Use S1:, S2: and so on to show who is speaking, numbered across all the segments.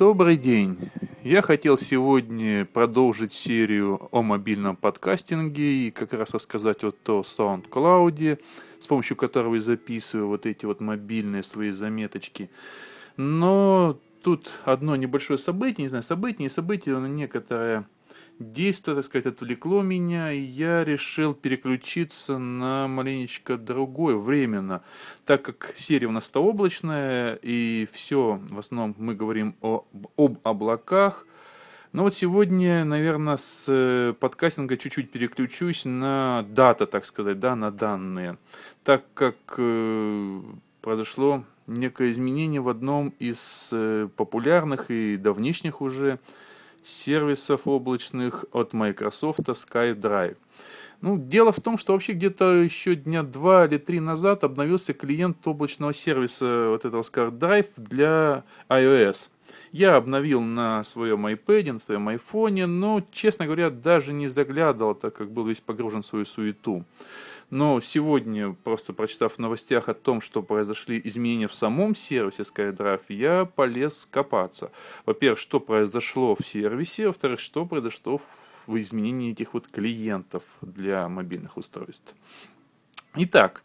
S1: Добрый день. Я хотел сегодня продолжить серию о мобильном подкастинге и как раз рассказать вот о SoundCloud, с помощью которого я записываю вот эти вот мобильные свои заметочки. Но тут одно небольшое событие, не знаю, событие, не событие, но некоторое действие, так сказать, отвлекло меня, и я решил переключиться на маленечко другое, временно, так как серия у нас-то облачная, и все, в основном мы говорим о, об облаках, но вот сегодня, наверное, с э, подкастинга чуть-чуть переключусь на дата, так сказать, да, на данные, так как э, произошло некое изменение в одном из э, популярных и давнишних уже сервисов облачных от Microsoft SkyDrive. Ну, дело в том, что вообще где-то еще дня два или три назад обновился клиент облачного сервиса вот этого SkyDrive для iOS. Я обновил на своем iPad, на своем iPhone, но, честно говоря, даже не заглядывал, так как был весь погружен в свою суету. Но сегодня, просто прочитав в новостях о том, что произошли изменения в самом сервисе SkyDrive, я полез копаться. Во-первых, что произошло в сервисе, во-вторых, что произошло в изменении этих вот клиентов для мобильных устройств. Итак,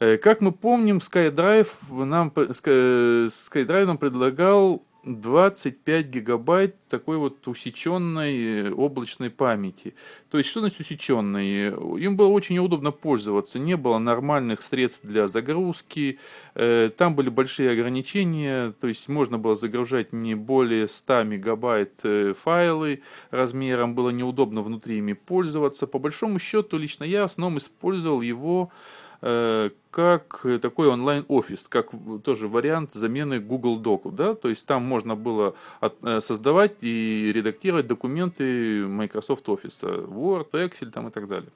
S1: э, как мы помним, SkyDrive нам, SkyDrive нам предлагал 25 гигабайт такой вот усеченной э, облачной памяти. То есть, что значит усеченной? Им было очень удобно пользоваться, не было нормальных средств для загрузки, э, там были большие ограничения, то есть можно было загружать не более 100 мегабайт э, файлы размером, было неудобно внутри ими пользоваться. По большому счету, лично я в основном использовал его как такой онлайн-офис, как тоже вариант замены Google Doc. Да? То есть там можно было э, создавать и редактировать документы Microsoft Office, Word, Excel там и так далее.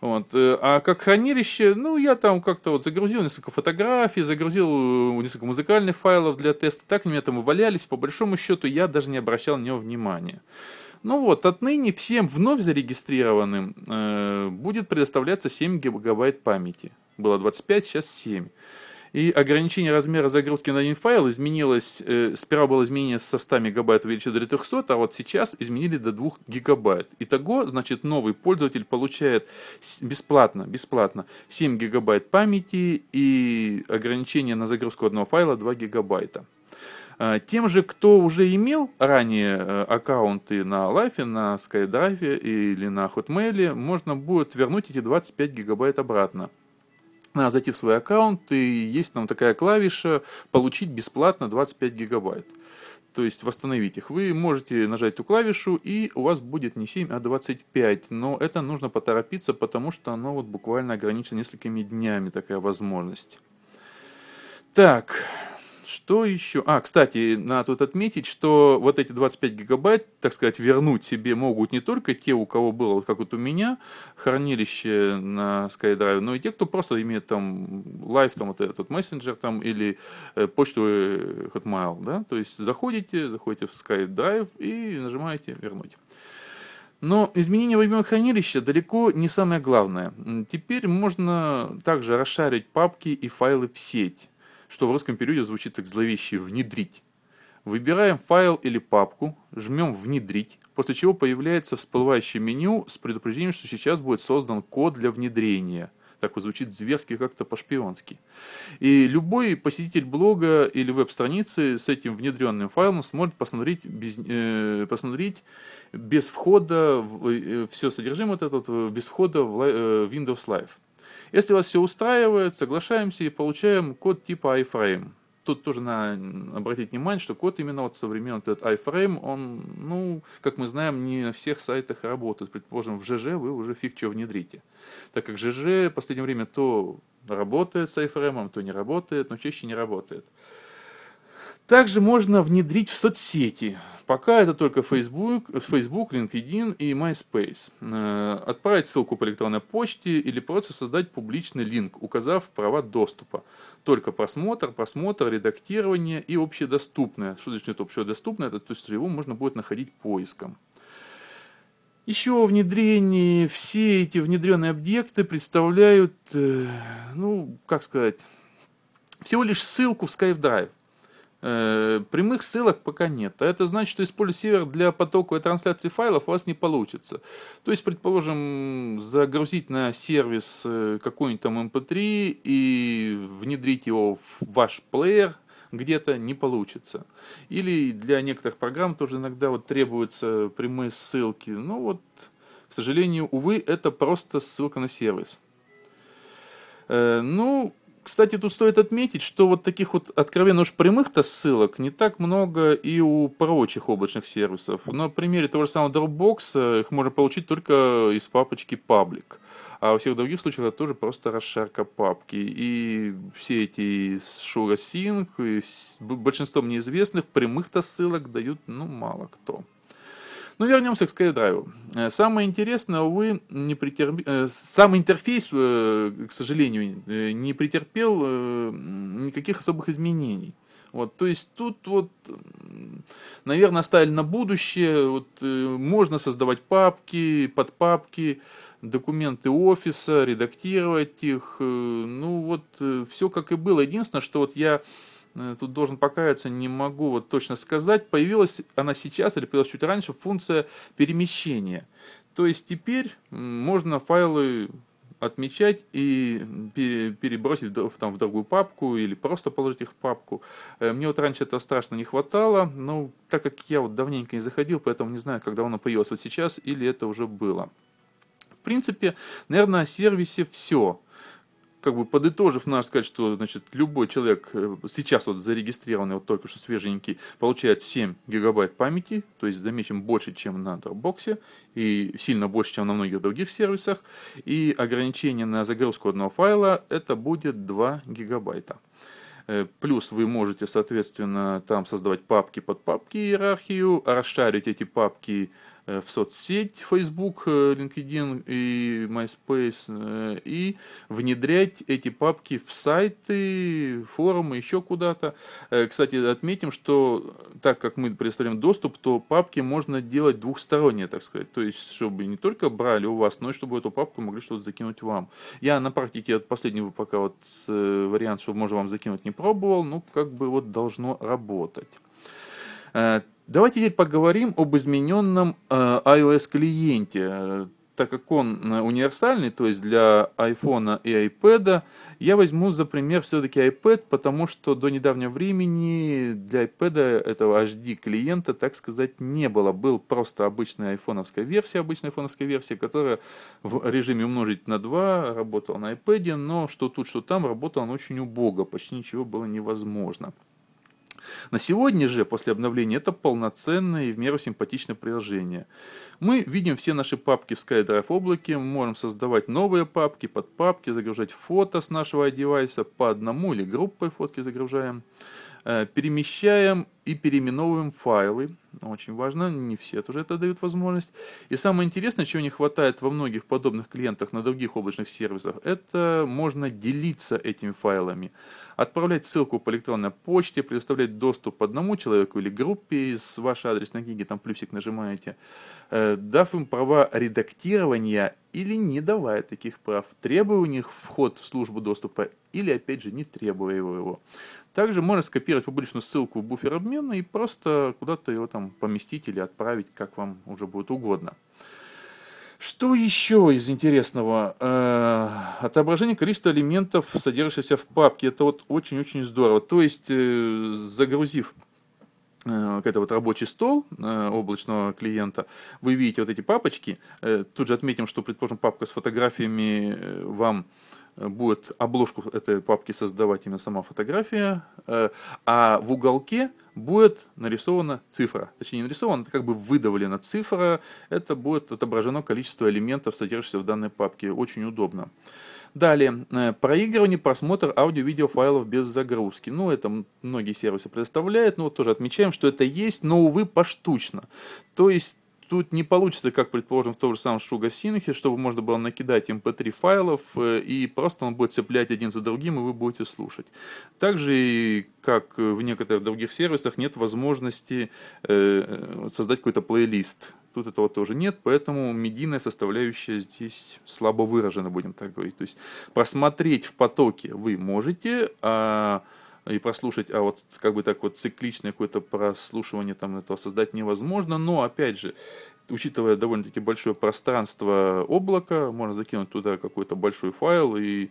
S1: Вот. Э, а как хранилище, ну, я там как-то вот загрузил несколько фотографий, загрузил несколько музыкальных файлов для теста, так у меня там валялись, по большому счету я даже не обращал на него внимания. Ну вот, отныне всем вновь зарегистрированным э, будет предоставляться 7 гигабайт памяти. Было 25, сейчас 7. И ограничение размера загрузки на один файл изменилось, э, сперва было изменение со 100 мегабайт увеличено до 300, а вот сейчас изменили до 2 гигабайт. Итого, значит, новый пользователь получает бесплатно, бесплатно 7 гигабайт памяти и ограничение на загрузку одного файла 2 гигабайта. А, тем же, кто уже имел ранее э, аккаунты на Life, на SkyDrive или на Hotmail, можно будет вернуть эти 25 гигабайт обратно. Надо зайти в свой аккаунт, и есть там такая клавиша «Получить бесплатно 25 гигабайт». То есть восстановить их. Вы можете нажать эту клавишу, и у вас будет не 7, а 25. Но это нужно поторопиться, потому что оно вот буквально ограничено несколькими днями, такая возможность. Так, что еще? А, кстати, надо тут отметить, что вот эти 25 гигабайт, так сказать, вернуть себе могут не только те, у кого было, вот как вот у меня, хранилище на SkyDrive, но и те, кто просто имеет там Live, там вот этот мессенджер там или э, почту э, Hotmail, да, то есть заходите, заходите в SkyDrive и нажимаете «Вернуть». Но изменение в хранилища далеко не самое главное. Теперь можно также расшарить папки и файлы в сеть что в русском переводе звучит так зловеще «внедрить». Выбираем файл или папку, жмем «Внедрить», после чего появляется всплывающее меню с предупреждением, что сейчас будет создан код для внедрения. Так вот звучит зверски как-то по-шпионски. И любой посетитель блога или веб-страницы с этим внедренным файлом сможет посмотреть без, э, посмотреть без входа, в, э, все содержимое вот это без входа в э, Windows Live. Если вас все устраивает, соглашаемся и получаем код типа iFrame. Тут тоже надо обратить внимание, что код именно вот со времен этот iFrame, он, ну, как мы знаем, не на всех сайтах работает. Предположим, в ЖЖ вы уже фиг что внедрите. Так как ЖЖ в последнее время то работает с iFrame, то не работает, но чаще не работает. Также можно внедрить в соцсети. Пока это только Facebook, Facebook, LinkedIn и MySpace. Э, отправить ссылку по электронной почте или просто создать публичный линк, указав права доступа. Только просмотр, просмотр, редактирование и общедоступное. Что значит общедоступное? Это то есть его можно будет находить поиском. Еще внедрение, все эти внедренные объекты представляют, э, ну, как сказать, всего лишь ссылку в SkyDrive. Э, прямых ссылок пока нет. А это значит, что использовать сервер для потока и трансляции файлов у вас не получится. То есть, предположим, загрузить на сервис э, какой-нибудь там MP3 эм и внедрить его в ваш плеер где-то не получится. Или для некоторых программ тоже иногда вот требуются прямые ссылки. Ну вот, к сожалению, увы, это просто ссылка на сервис. Э, ну, кстати, тут стоит отметить, что вот таких вот откровенно уж прямых-то ссылок не так много и у прочих облачных сервисов. На примере того же самого Dropbox их можно получить только из папочки Public. А во всех других случаях это тоже просто расшарка папки. И все эти Shura Sync, большинством неизвестных прямых-то ссылок дают ну мало кто. Но ну, вернемся к SkyDrive. Э, самое интересное, увы, не претерп... Э, сам интерфейс, э, к сожалению, не претерпел никаких особых изменений. Вот, то есть тут вот, наверное, оставили на будущее. Вот, можно создавать папки, подпапки, документы офиса, редактировать их. Ну вот, все как и было. Единственное, что вот я тут должен покаяться, не могу вот точно сказать, появилась она сейчас или появилась чуть раньше функция перемещения. То есть теперь можно файлы отмечать и перебросить в, там, в другую папку или просто положить их в папку. Э, мне вот раньше этого страшно не хватало, но так как я вот давненько не заходил, поэтому не знаю, когда оно появилось вот сейчас или это уже было. В принципе, наверное, о сервисе все как бы подытожив, надо сказать, что значит, любой человек э, сейчас вот зарегистрированный, вот только что свеженький, получает 7 гигабайт памяти, то есть замечен больше, чем на Dropbox, и сильно больше, чем на многих других сервисах. И ограничение на загрузку одного файла это будет 2 гигабайта. Э, плюс вы можете, соответственно, там создавать папки под папки иерархию, расшарить эти папки в соцсеть Facebook, э, LinkedIn и MySpace э, и внедрять эти папки в сайты, форумы, еще куда-то. Кстати, отметим, что так как мы предоставляем доступ, то папки можно делать двухсторонние, так сказать. То есть, чтобы не только брали у вас, но и чтобы эту папку могли что-то закинуть вам. Я на практике от последнего пока вот вариант, что можно вам закинуть, не пробовал, ну как бы вот должно работать. Давайте теперь поговорим об измененном э, iOS клиенте. Так как он э, универсальный, то есть для iPhone и iPad, я возьму за пример все-таки iPad, потому что до недавнего времени для iPad этого HD клиента, так сказать, не было. Был просто обычная айфоновская версия, обычная айфоновская версия, которая в режиме умножить на 2 работала на iPad, но что тут, что там, работала она очень убого, почти ничего было невозможно. На сегодня же, после обновления, это полноценное и в меру симпатичное приложение. Мы видим все наши папки в SkyDrive облаке, мы можем создавать новые папки, под папки, загружать фото с нашего девайса по одному или группой фотки загружаем. Э, перемещаем и переименовываем файлы. Очень важно, не все тоже это дают возможность. И самое интересное, чего не хватает во многих подобных клиентах на других облачных сервисах, это можно делиться этими файлами. Отправлять ссылку по электронной почте, предоставлять доступ одному человеку или группе из вашей адресной книги, там плюсик нажимаете, э, дав им права редактирования или не давая таких прав, требуя у них вход в службу доступа или, опять же, не требуя его. Также можно скопировать публичную ссылку в буфер обмена и просто куда-то его там поместить или отправить, как вам уже будет угодно. Что еще из интересного? Э, отображение количества элементов, содержащихся в папке. Это вот очень-очень здорово. То есть, э, загрузив э, это вот рабочий стол э, облачного клиента, вы видите вот эти папочки. Тут же отметим, что, предположим, папка с фотографиями вам будет обложку этой папки создавать именно сама фотография, э, а в уголке будет нарисована цифра. Точнее, не нарисована, это как бы выдавлена цифра. Это будет отображено количество элементов, содержащихся в данной папке. Очень удобно. Далее, э, проигрывание, просмотр аудио-видео файлов без загрузки. Ну, это многие сервисы предоставляют, но вот тоже отмечаем, что это есть, но, увы, поштучно. То есть Тут не получится, как предположим, в том же самом Шуга Синхе, чтобы можно было накидать mp3 эм файлов, э, и просто он будет цеплять один за другим, и вы будете слушать. Также, как в некоторых других сервисах, нет возможности э, создать какой-то плейлист. Тут этого тоже нет, поэтому медийная составляющая здесь слабо выражена, будем так говорить. То есть просмотреть в потоке вы можете, а и прослушать, а вот как бы так вот цикличное какое-то прослушивание там этого создать невозможно, но опять же, учитывая довольно-таки большое пространство облака, можно закинуть туда какой-то большой файл, и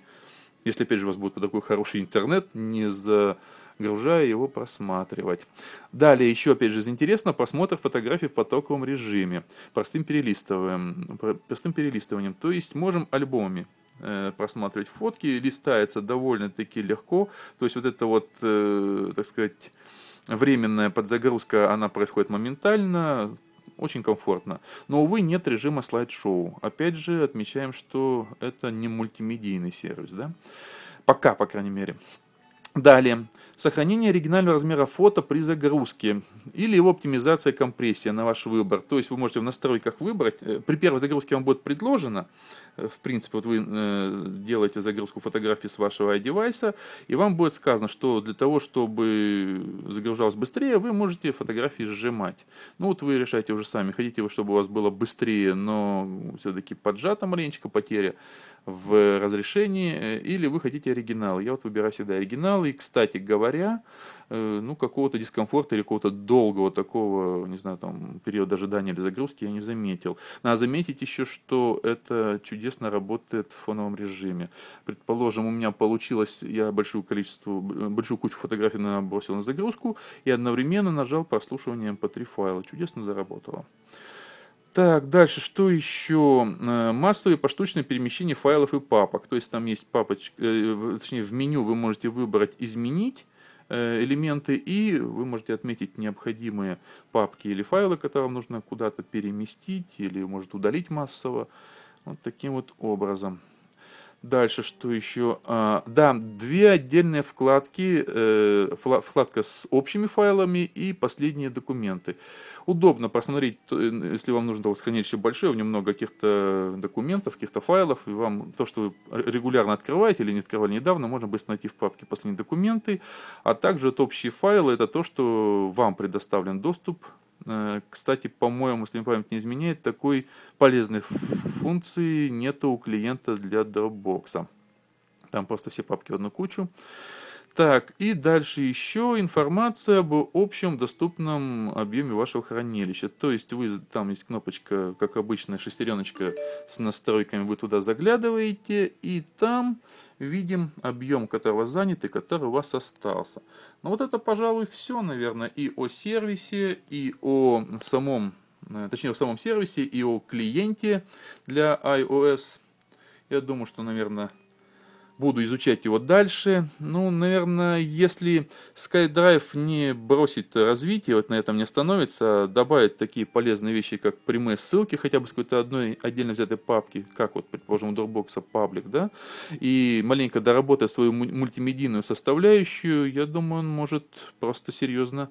S1: если опять же у вас будет такой хороший интернет, не за загружая его, просматривать. Далее, еще опять же, интересно, просмотр фотографий в потоковом режиме, простым перелистыванием, простым перелистыванием. То есть можем альбомами просматривать фотки, листается довольно-таки легко. То есть вот это вот, э, так сказать, временная подзагрузка, она происходит моментально, очень комфортно. Но, увы, нет режима слайд-шоу. Опять же, отмечаем, что это не мультимедийный сервис, да? Пока, по крайней мере. Далее. Сохранение оригинального размера фото при загрузке или его оптимизация компрессия на ваш выбор. То есть вы можете в настройках выбрать, э, при первой загрузке вам будет предложено, э, в принципе, вот вы э, делаете загрузку фотографий с вашего девайса, и вам будет сказано, что для того, чтобы загружалось быстрее, вы можете фотографии сжимать. Ну вот вы решаете уже сами, хотите вы, чтобы у вас было быстрее, но все-таки поджата маленечко потеря в разрешении, или вы хотите оригинал. Я вот выбираю всегда оригинал, и, кстати говоря, э, ну, какого-то дискомфорта или какого-то долгого такого, не знаю, там, периода ожидания или загрузки я не заметил. Надо заметить еще, что это чудесно работает в фоновом режиме. Предположим, у меня получилось, я большую количество, большую кучу фотографий набросил на загрузку и одновременно нажал прослушивание MP3 файла. Чудесно заработало. Так, дальше, что еще? Э, массовые поштучные перемещения файлов и папок. То есть там есть папочка, э, точнее в меню вы можете выбрать «Изменить», э, элементы, и вы можете отметить необходимые папки или файлы, которые вам нужно куда-то переместить или может удалить массово. Вот таким вот образом. Дальше, что еще? А, да, две отдельные вкладки. Э, вкладка с общими файлами и последние документы. Удобно посмотреть, если вам нужно вот хранилище большое, в нем много каких-то документов, каких-то файлов, и вам то, что вы регулярно открываете или не открывали недавно, можно быстро найти в папке последние документы. А также вот общие файлы, это то, что вам предоставлен доступ Э, кстати, по-моему, если мне память не изменяет, такой полезной функции нету у клиента для Dropbox. Там просто все папки в одну кучу. Так, и дальше еще информация об общем доступном объеме вашего хранилища. То есть вы, там есть кнопочка, как обычная шестереночка с настройками, вы туда заглядываете, и там видим объем, которого занят и который у вас остался. Но вот это, пожалуй, все, наверное, и о сервисе, и о самом, э, точнее, о самом сервисе, и о клиенте для iOS. Я думаю, что, наверное, буду изучать его дальше. Ну, наверное, если SkyDrive не бросить развитие, вот на этом не остановится, а добавить такие полезные вещи, как прямые ссылки, хотя бы с какой-то одной отдельно взятой папки, как вот, предположим, у Dropbox паблик, да, и маленько доработать свою мультимедийную составляющую, я думаю, он может просто серьезно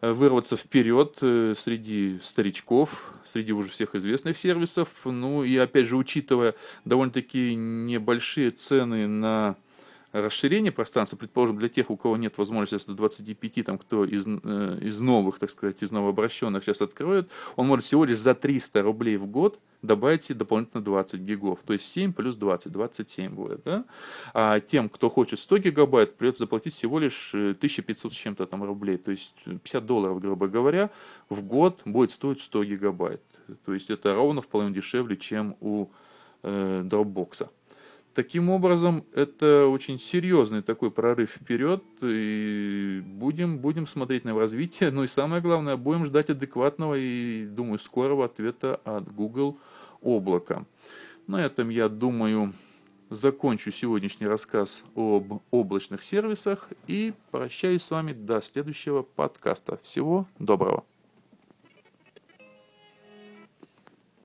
S1: вырваться вперед э, среди старичков, среди уже всех известных сервисов. Ну и опять же, учитывая довольно-таки небольшие цены на расширение пространства, предположим, для тех, у кого нет возможности до 25, там, кто из, э, из новых, так сказать, из новообращенных сейчас откроет, он может всего лишь за 300 рублей в год добавить дополнительно 20 гигов. То есть 7 плюс 20, 27 будет. Да? А тем, кто хочет 100 гигабайт, придется заплатить всего лишь 1500 с чем-то там рублей. То есть 50 долларов, грубо говоря, в год будет стоить 100 гигабайт. То есть это ровно в половину дешевле, чем у э, Dropbox. Таким образом, это очень серьезный такой прорыв вперед, и будем, будем смотреть на развитие, ну и самое главное, будем ждать адекватного и, думаю, скорого ответа от Google облака. На этом, я думаю, закончу сегодняшний рассказ об облачных сервисах и прощаюсь с вами до следующего подкаста. Всего доброго!